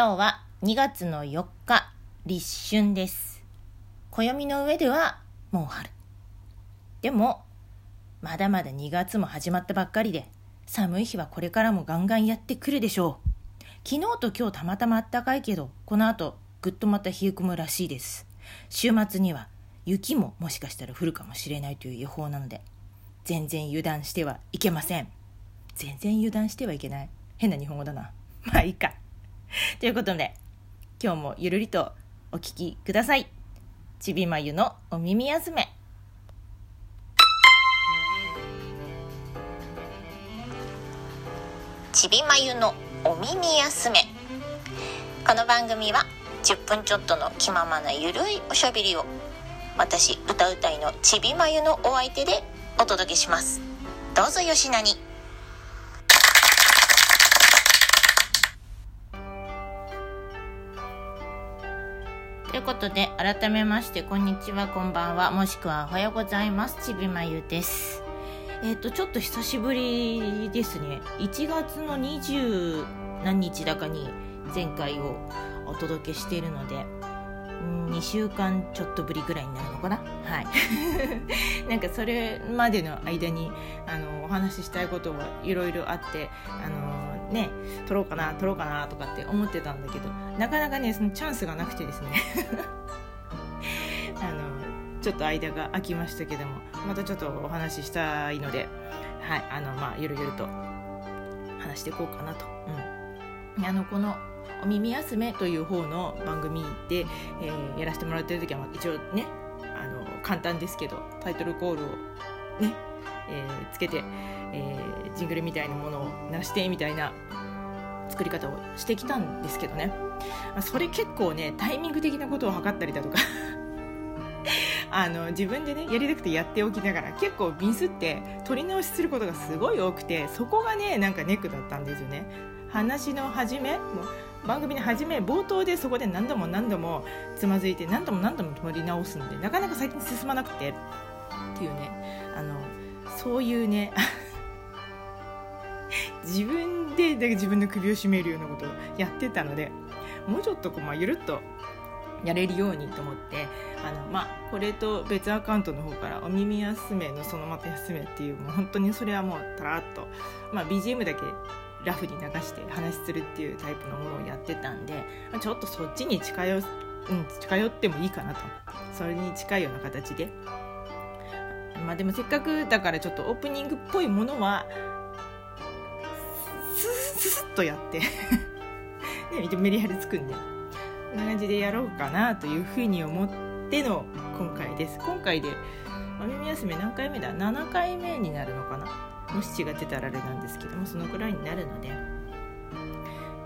今日は2月の4日立春です。暦の上ではもう春。でもまだまだ2月も始まったばっかりで寒い日はこれからもガンガンやってくるでしょう。昨日と今日たまたまあったかいけどこの後ぐっとまた冷え込むらしいです。週末には雪ももしかしたら降るかもしれないという予報なので全然油断してはいけません。全然油断してはいけない。変な日本語だな。まあいいか。ということで今日もゆるりとお聞きください。ちびまゆのお耳休め。ちびまゆのお耳休め。この番組は10分ちょっとの気ままなゆるいおしゃべりを私歌うたいのちびまゆのお相手でお届けしますどうぞよしなにということで改めましてこんにちはこんばんは。もしくはおはようございます。ちびまゆです。えっ、とちょっと久しぶりですね。1月の20何日だかに前回をお届けしているので2週間ちょっとぶりぐらいになるのかな？はい。なんかそれまでの間にあのお話ししたいことはいろいろあってあのね撮ろうかな撮ろうかなとかって思ってたんだけどなかなかねそのチャンスがなくてですね。あのちょっと間が空きましたけどもまたちょっとお話ししたいのではいあのまあゆるゆると話していこうかなと、うん、あのこのお耳休めという方の番組で、えー、やらせてもらってる時は一応ねあの簡単ですけどタイトルコールをね、えー、つけて、えー、ジングルみたいなものを鳴してみたいな作り方をしてきたんですけどね。それ結構ねタイミング的なことを測ったりだとか あの自分でねやりたくてやっておきながら結構ミスって取り直しすることがすごい多くてそこがねなんかネックだったんですよね。話の始めも番組の始め冒頭でそこで何度も何度もつまずいて何度も何度も取り直すんでなかなか先に進まなくてっていうねあのそういうね 自分でで自分の首を絞めるようなことをやってたのでもうちょっとこう、まあ、ゆるっとやれるようにと思ってあの、まあ、これと別アカウントの方から「お耳休めのそのまた休め」っていうもう本当にそれはもうたらっと、まあ、BGM だけラフに流して話するっていうタイプのものをやってたんでちょっとそっちに近寄,、うん、近寄ってもいいかなと。それに近いような形でまあでもせっかくだからちょっとオープニングっぽいものはスススッとやって。ねメリハリつくん。でこんな感じでやろうかなというふうに思っての今回です。今回でお耳休め何回目だ？7回目になるのかな？もし違ってたらあれなんですけどもそのくらいになるので。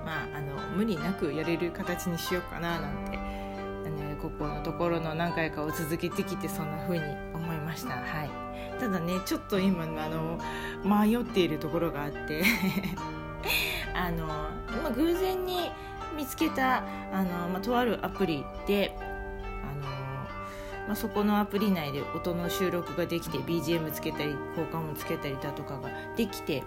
まああの無理なくやれる形にしようかななんて、ここのところの何回かを続けてきてそんな風に思いました。はい。ただねちょっと今あの迷っているところがあって。あの、まあ、偶然に見つけたあの、まあ、とあるアプリであのまあ、そこのアプリ内で音の収録ができて BGM つけたり効果音つけたりだとかができて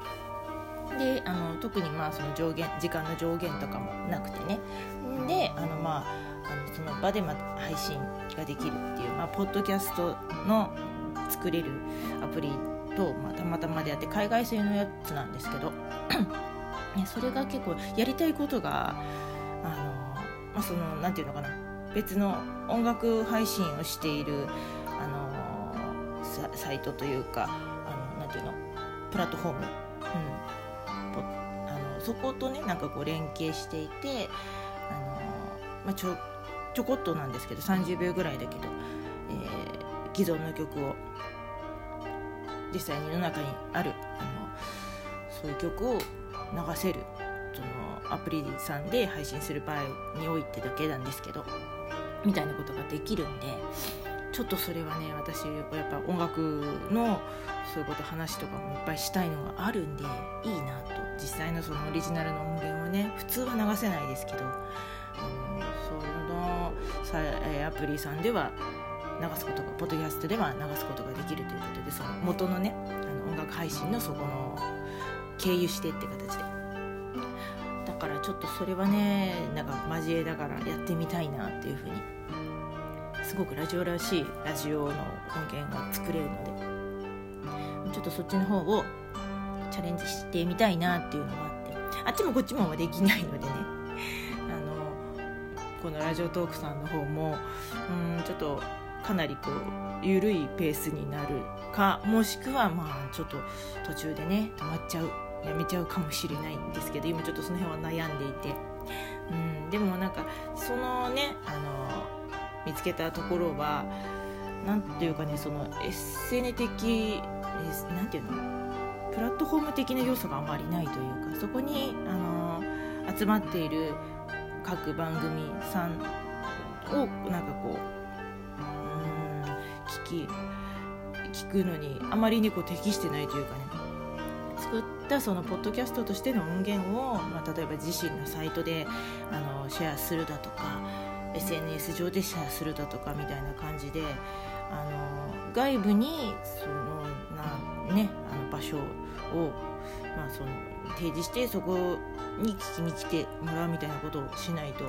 であの特にまあその上限時間の上限とかもなくてね。であのまああのその場でま配信ができるっていう、まあ、ポッドキャストの作れるアプリと、まあ、たまたまであって海外製のやつなんですけどね、それが結構やりたいことがあの、まあ、そのなんていうのかな別の音楽配信をしている、あのサイトというかあのなんていうのプラットフォーム、うん、あのそことねなんかこう連携していて、あのまあ、ちょちょこっとなんですけど30秒ぐらいだけど、えー、既存の曲を実際に世の中にあるあのそういう曲を流せるそのアプリさんで配信する場合においてだけなんですけどみたいなことができるんでちょっとそれはね私やっぱ音楽のそういうこと話とかもいっぱいしたいのがあるんでいいなと。実際のそのオリジナルの音源をね普通は流せないですけど、アプリさんでは流すことがポッドキャストでは流すことができるということでその元のねあの音楽配信のそこの経由してって形で。だからちょっとそれはねなんか交えながらやってみたいなっていうふうにすごくラジオらしいラジオの音源が作れるのでちょっとそっちの方をチャレンジしてみたいなっていうのがあってあっちもこっちもできないのでね。このラジオトークさんの方もうんちょっとかなりこう緩いペースになるかもしくはまあちょっと途中でね止まっちゃうやめちゃうかもしれないんですけど今ちょっとその辺は悩んでいて、うん、でもなんかそのねあの見つけたところは何ていうかねそのエッセネ的何ていうの？プラットフォーム的な要素があまりないというかそこにあの集まっている各番組さんをなんかこううん聞き聞くのにあまりにこう適してないというかね。作ったそのポッドキャストとしての音源を、まあ、例えば自身のサイトであのシェアするだとか SNS 上でシェアするだとかみたいな感じであの外部にそのな、ね、あの場所を、まあ、その提示してそこに聞きに来てもらうみたいなことをしないと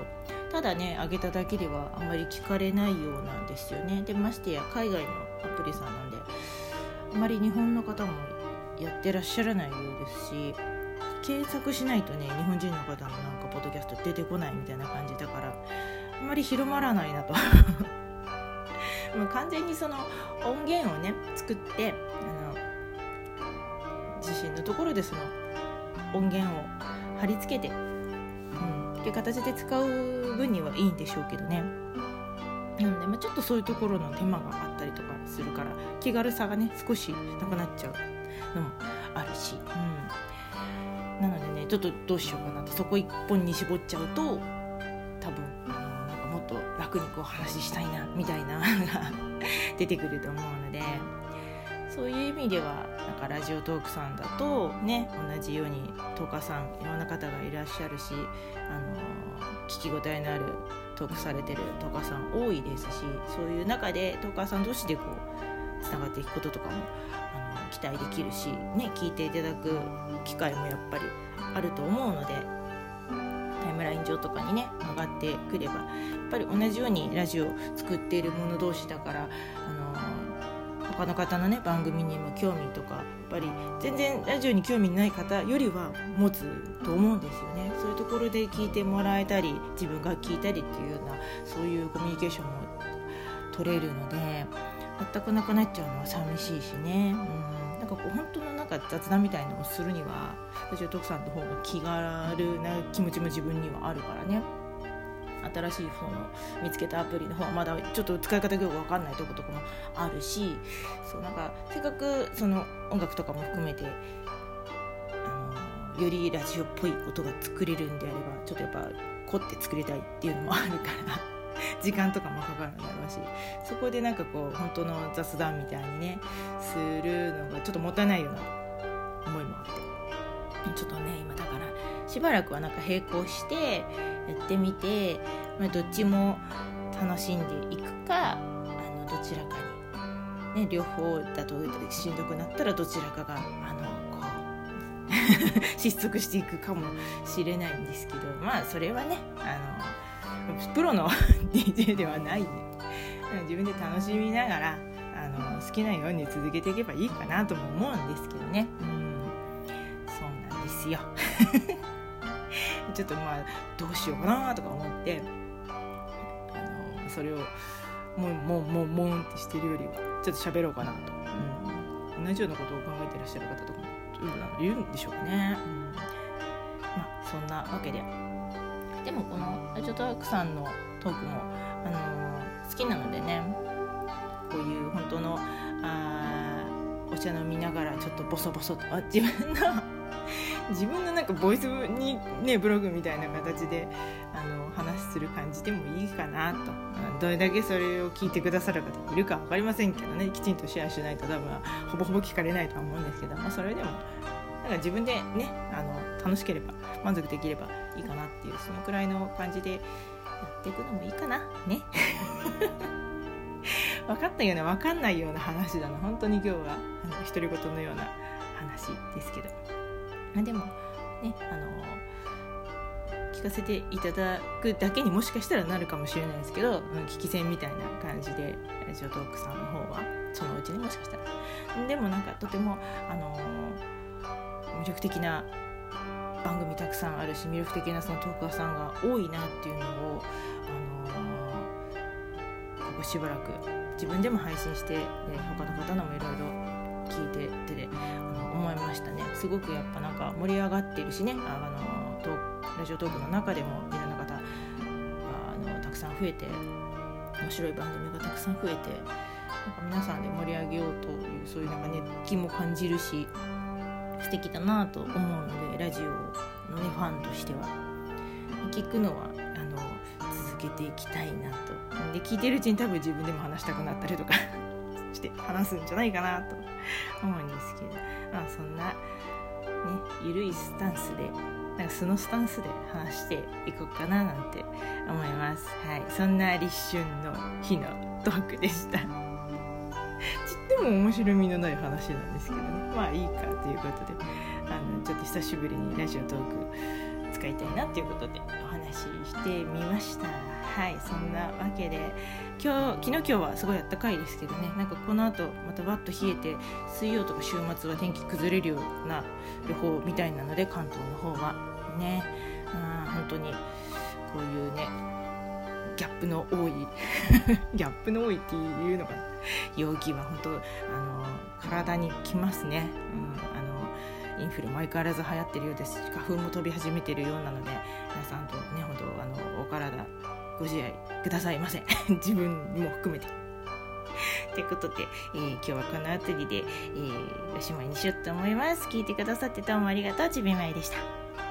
ただね上げただけではあんまり聞かれないようなんですよね。でましてや海外のアプリさんなんであまり日本の方もやってらっしゃらないようですし検索しないとね日本人の方のなんかポッドキャスト出てこないみたいな感じだからあんまり広まらないなと。もう完全にその音源をね作ってあの自身のところでその音源を貼り付けて、うん、っていう形で使う分にはいいんでしょうけどね。なんで、まあ、ちょっとそういうところの手間があったりとかするから気軽さがね少しなくなっちゃうのもあるし、うん、なのでねちょっとどうしようかなとそこ一本に絞っちゃうと多分あのなんかもっと楽にこう話したいなみたいなのが 出てくると思うそういう意味ではなんかラジオトークさんだとね同じように10日さんいろんな方がいらっしゃるしあの聞き応えのあるトークされてるトカさん多いですしそういう中でトーカーさん同士でこうつながっていくこととかもあの期待できるし、ね、聞いていただく機会もやっぱりあると思うのでタイムライン上とかにね上がってくればやっぱり同じようにラジオ作っている者同士だからあの他の方のね番組にも興味とかやっぱり全然ラジオに興味ない方よりは持つと思うんですよね。そういうところで聞いてもらえたり自分が聞いたりっていうようなそういうコミュニケーションも取れるので全くなくなっちゃうのは寂しいしね。うん。なんかこう本当のなんか雑談みたいのをするにはラジオ徳さんの方が気軽な気持ちも自分にはあるからね。新しいその見つけたアプリの方はまだちょっと使い方がよく分かんないとことかもあるしそうなんかせっかくその音楽とかも含めてあのよりラジオっぽい音が作れるんであればちょっとやっぱ凝って作りたいっていうのもあるから 時間とかもかかるんだろうしそこでなんかこう本当の雑談みたいにねするのがちょっともったいないような思いもあって。ちょっとね今だからしばらくはなんか並行してやってみて、まあ、どっちも楽しんでいくかあのどちらかに、ね、両方だとしんどくなったらどちらかがあのこう 失速していくかもしれないんですけどまあそれはねあのプロの DJ ではない。んで自分で楽しみながらあの好きなように続けていけばいいかなとも思うんですけどね。うん。そうなんですよ。ちょっとまあどうしようかなとか思ってあのそれをもうもうもうもんってしてるよりはちょっと喋ろうかなと、うん、同じようなことを考えてらっしゃる方とかもいるんでしょうね、うん、まあそんなわけで。でもこのラジオトークさんのトークも、あのー、好きなのでね。こういう本当のあお茶飲みながらちょっとボソボソとあ自分の自分のなんかボイスにねブログみたいな形であの話する感じでもいいかなと。どれだけそれを聞いてくださる方いるか分かりませんけどね。きちんとシェアしないと多分ほぼほぼ聞かれないとは思うんですけど、まあ、それでもなんか自分でねあの楽しければ満足できればいいかなっていうそのくらいの感じでやっていくのもいいかな。ね。分かったような分かんないような話だな。本当に今日はあの独り言のような話ですけど。でもねあの聞かせていただくだけにもしかしたらなるかもしれないですけど、うん、聞き戦みたいな感じでラジオトークさんの方はそのうちにもしかしたら。でもなんかとてもあの、魅力的な番組たくさんあるし魅力的なそのトーカーさんが多いなっていうのを、あのー、ここしばらく自分でも配信して、ね、他の方のもいろいろ聞いててであの思いましたね。すごくやっぱなんか盛り上がってるしねあのトラジオトークの中でもいろんな方があのたくさん増えて面白い番組がたくさん増えてなんか皆さんで盛り上げようというそういうなんか熱気も感じるし素敵だなと思うのでラジオのねファンとしては。聞くのはあの続けていきたいなと。で聞いてるうちに多分自分でも話したくなったりとか。して話すんじゃないかなと思うんですけど、まあ、そんなね緩いスタンスでなんか素のスタンスで話していこうかななんて思います。はい。そんな立春の日のトークでした。ちっとも面白みのない話なんですけど。ねまあいいかということで。あのちょっと久しぶりにラジオトーク使いたいなっていうことでお話ししてみました。はいそんなわけで今日昨日今日はすごいあったかいですけどね。なんかこの後またバッと冷えて水曜とか週末は天気崩れるような予報みたいなので関東の方は。ね。あ本当にこういうねギャップの多いギャップの多いっていうのかな陽気は本当あの体にきますね、うん、あのインフルも相変わらず流行ってるようです花粉も飛び始めてるようなので皆さんとね本当あのお体ご自愛くださいませ 自分も含めて。ということで、えー、今日はこの辺りで、えー、おしまいにしようと思います。聞いてくださってどうもありがとう。ちびまいでした。